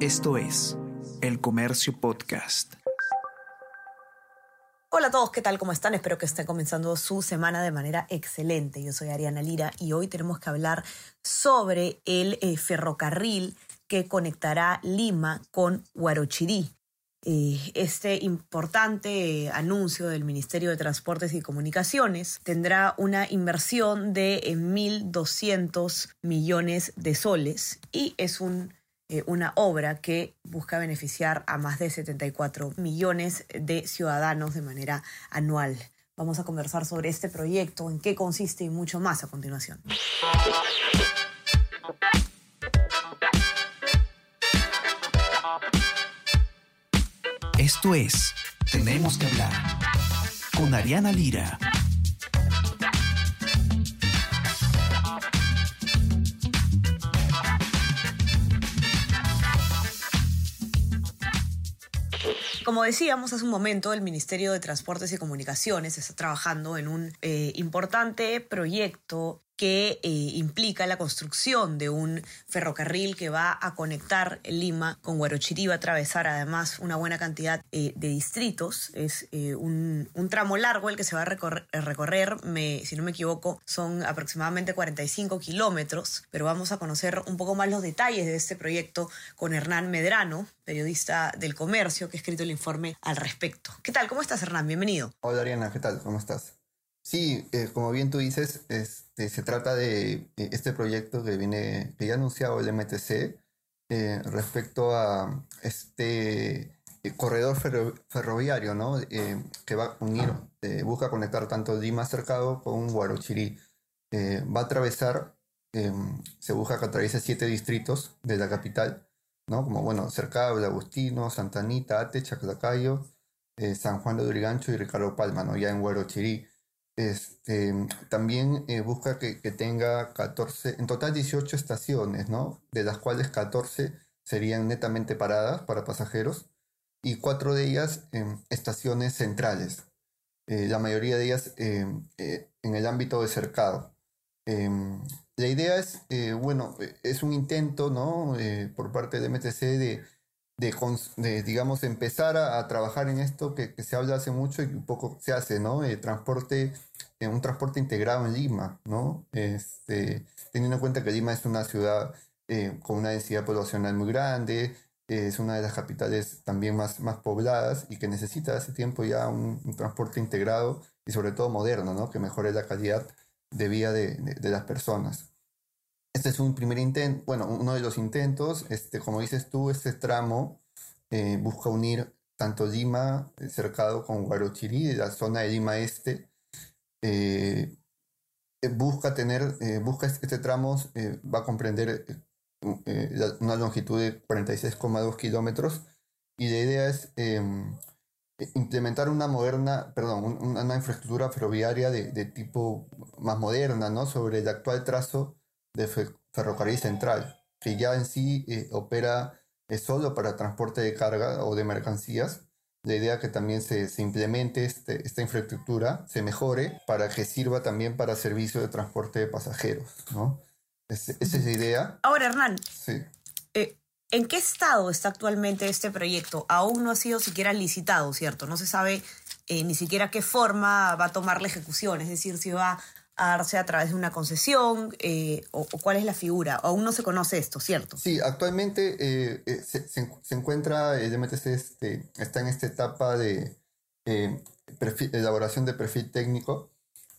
Esto es El Comercio Podcast. Hola a todos, ¿qué tal? ¿Cómo están? Espero que estén comenzando su semana de manera excelente. Yo soy Ariana Lira y hoy tenemos que hablar sobre el eh, ferrocarril que conectará Lima con Huarochirí. Eh, este importante anuncio del Ministerio de Transportes y Comunicaciones tendrá una inversión de 1.200 millones de soles y es un eh, una obra que busca beneficiar a más de 74 millones de ciudadanos de manera anual. Vamos a conversar sobre este proyecto, en qué consiste y mucho más a continuación. Esto es Tenemos que hablar con Ariana Lira. Como decíamos hace un momento, el Ministerio de Transportes y Comunicaciones está trabajando en un eh, importante proyecto que eh, implica la construcción de un ferrocarril que va a conectar Lima con Huarochirí, va a atravesar además una buena cantidad eh, de distritos. Es eh, un, tramo largo el que se va a recorrer, recorrer me, si no me equivoco, son aproximadamente 45 kilómetros, pero vamos a conocer un poco más los detalles de este proyecto con Hernán Medrano, periodista del comercio, que ha escrito el informe al respecto. ¿Qué tal? ¿Cómo estás, Hernán? Bienvenido. Hola, Ariana, ¿qué tal? ¿Cómo estás? Sí, eh, como bien tú dices, este, se trata de este proyecto que viene, que ya ha anunciado el MTC eh, respecto a este eh, corredor ferroviario, ¿no? que va a busca conectar tanto Lima Cercado con Guarochirí. va a atravesar, se busca que atraviese siete distritos de la capital, ¿no? Como, bueno, Cercado, Agustino, Santa Anita, Ate, Chaclacayo, San Juan de Durigancho y Ricardo Palma, ¿no? Ya en Guarochirí. Este, también eh, busca que, tenga 14, en total 18 estaciones, ¿no? De las cuales 14 serían netamente paradas para pasajeros y cuatro de ellas en estaciones centrales. Eh, la mayoría de ellas em, eh, en el ámbito de cercado. Em, la idea es, bueno, es un intento, ¿no? por parte de MTC de de, digamos, empezar a, trabajar en esto que, se habla hace mucho y poco se hace, ¿no? El transporte, eh, un transporte integrado en Lima, ¿no? Este, teniendo en cuenta que Lima es una ciudad eh, con una densidad poblacional muy grande, eh, es una de las capitales también más, más pobladas y que necesita hace tiempo ya un, transporte integrado y sobre todo moderno, ¿no? Que mejore la calidad de vida de, de las personas. Este es un primer intento, bueno, uno de los intentos, este, como dices tú, este tramo eh, busca unir tanto Lima, eh, cercado con Guarochirí, la zona de Lima Este, eh, busca tener, busca este, este tramo, va a comprender una longitud de 46,2 kilómetros y la idea es em, implementar una moderna, perdón, una, infraestructura ferroviaria de, de, tipo más moderna, ¿no? Sobre el actual trazo de Ferrocarril Central, que ya en sí eh, opera eh, solo para transporte de carga o de mercancías. La idea es que también se, se implemente este, esta infraestructura, se mejore para que sirva también para servicio de transporte de pasajeros. ¿no? esa es la idea. Ahora, Hernán, sí. Eh, ¿en qué estado está actualmente este proyecto? Aún no ha sido siquiera licitado, ¿cierto? No se sabe ni siquiera qué forma va a tomar la ejecución, es decir, si va a darse a través de una concesión eh, o, cuál es la figura? Aún no se conoce esto, ¿cierto? Sí, actualmente eh, eh, se, se, encuentra, el MTC este, está en esta etapa de elaboración de perfil técnico.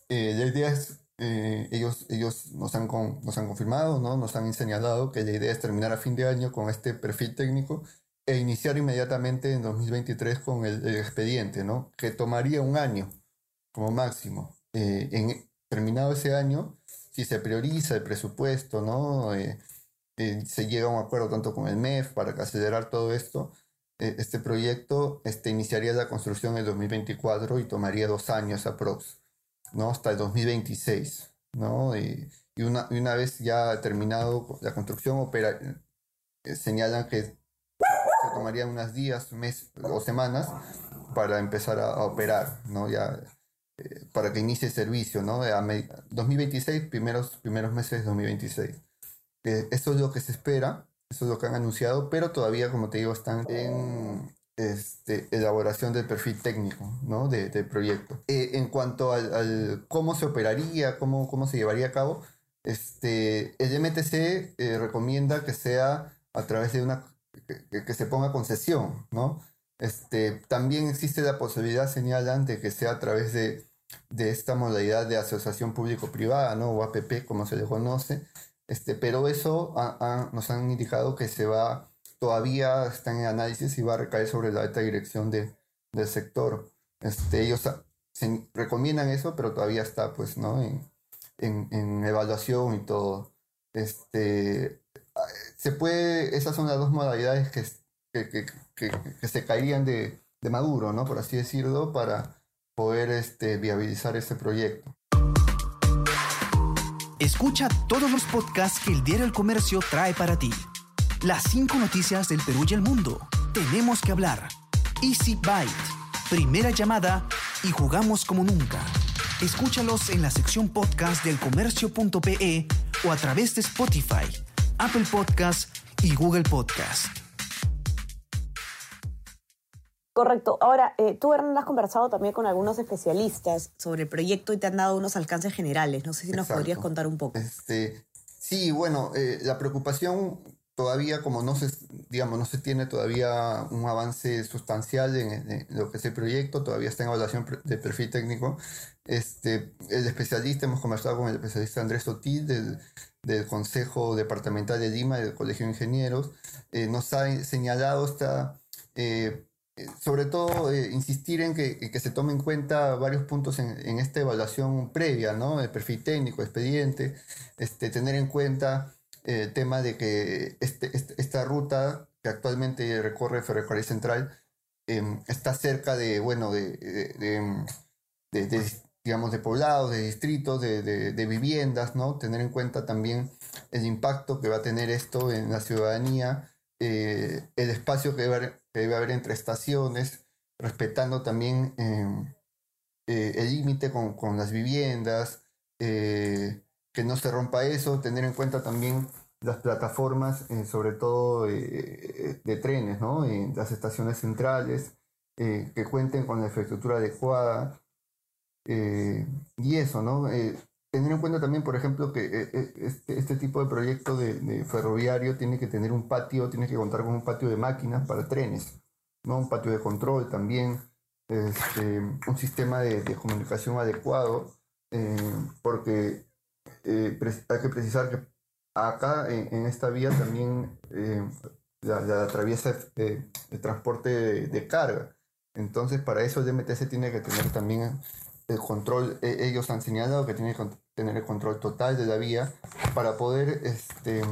la idea es, ellos, ellos nos, han nos han confirmado, ¿no? nos han señalado que la idea es terminar a fin de año con este perfil técnico e iniciar inmediatamente en 2023 con el, expediente, ¿no? que tomaría un año como máximo. en, terminado ese año, si se prioriza el presupuesto, ¿no? Eh, eh, se llega a un acuerdo tanto con el MEF para acelerar todo esto, eh, este proyecto este, iniciaría la construcción en el 2024 y tomaría dos años aprox, ¿no? Hasta el 2026, ¿no? Y, una, una, vez ya terminado la construcción, opera, señalan que se tomaría unos días, mes o semanas para empezar a, a operar, ¿no? Ya para que inicie servicio, ¿no? A 2026, primeros, primeros meses de 2026. Eh, eso es lo que se espera. Eso es lo que han anunciado, pero todavía, como te digo, están en este, elaboración del perfil técnico ¿no? de, del proyecto. Eh, en cuanto al, cómo se operaría, cómo, cómo se llevaría a cabo, este, el MTC eh, recomienda que sea a través de una, que, se ponga concesión, ¿no? Este, también existe la posibilidad, señalan, de que sea a través de, de esta modalidad de asociación público-privada, ¿no? O APP, como se le conoce, este, pero eso nos han indicado que se va todavía está en análisis y va a recaer sobre la alta dirección de, del sector. Este, ellos se recomiendan eso, pero todavía está pues, ¿no? en, en, evaluación y todo. Este, se puede, esas son las dos modalidades que, que, que, que se caerían de, de, Maduro, ¿no? por así decirlo, para poder este, viabilizar este proyecto. Escucha todos los podcasts que el Diario El Comercio trae para ti las cinco noticias del Perú y el mundo. Tenemos que hablar. Easy Byte. Primera llamada y jugamos como nunca. Escúchalos en la sección podcast del comercio.pe o a través de Spotify, Apple Podcast y Google Podcast. Correcto. Ahora, eh, tú, Hernán, has conversado también con algunos especialistas sobre el proyecto y te han dado unos alcances generales. No sé si nos podrías contar un poco. Este, sí, bueno, eh, la preocupación todavía como no se, digamos, no se tiene todavía un avance sustancial en, lo que es el proyecto, todavía está en evaluación de perfil técnico. Este, el especialista, hemos conversado con el especialista Andrés Sotil del, del Consejo Departamental de Lima del Colegio de Ingenieros, eh, nos ha señalado esta, eh, sobre todo eh, insistir en que, que, se tomen en cuenta varios puntos en, en, esta evaluación previa, ¿no? El perfil técnico, expediente, este, tener en cuenta el tema de que este, este, esta ruta que actualmente recorre Ferrocarril Central em, está cerca de, bueno, de, digamos, de poblados, de distritos, de, viviendas, ¿no? Tener en cuenta también el impacto que va a tener esto en la ciudadanía, eh, el espacio que debe, debe, haber, entre estaciones, respetando también em, eh, el límite con, con, las viviendas, eh, que no se rompa eso, tener en cuenta también las plataformas, eh, sobre todo de trenes, ¿no? las estaciones centrales, que cuenten con la infraestructura adecuada. y eso, ¿no? Tener en cuenta también, por ejemplo, que este, este, tipo de proyecto de, ferroviario tiene que tener un patio, tiene que contar con un patio de máquinas para trenes, ¿no? Un patio de control también, este, un sistema de, comunicación adecuado, porque eh, hay que precisar que acá en, esta vía también eh, la, atraviesa eh, el transporte de, carga. Entonces, para eso el MTC tiene que tener también el control, e, ellos han señalado que tiene que tener el control total de la vía para poder este,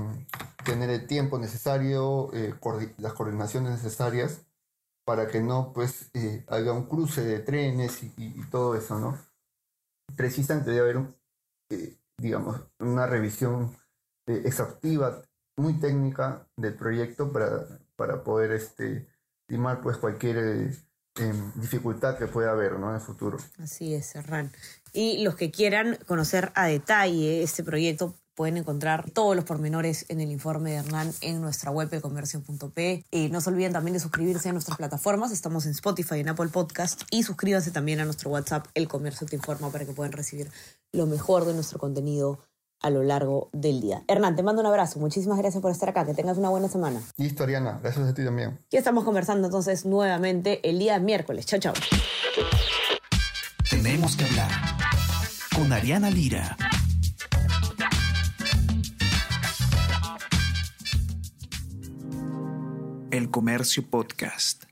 tener el tiempo necesario, las coordinaciones necesarias para que no pues haya un cruce de trenes y, todo eso, ¿no? Precisamente debe haber un, digamos, una revisión eh, exhaustiva, muy técnica del proyecto para, para poder este, estimar pues, cualquier dificultad que pueda haber ¿no? en el futuro. Así es, Serran. Y los que quieran conocer a detalle este proyecto pueden encontrar todos los pormenores en el informe de Hernán en nuestra web elcomercio.p. Y no se olviden también de suscribirse a nuestras plataformas. Estamos en Spotify, en Apple Podcast. Y suscríbanse también a nuestro WhatsApp, El Comercio Te Informa, para que puedan recibir lo mejor de nuestro contenido a lo largo del día. Hernán, te mando un abrazo. Muchísimas gracias por estar acá. Que tengas una buena semana. Listo, Ariana. Gracias a ti también. Y estamos conversando entonces nuevamente el día miércoles. Chao, chao. Tenemos que hablar con Ariana Lira. El Comercio Podcast.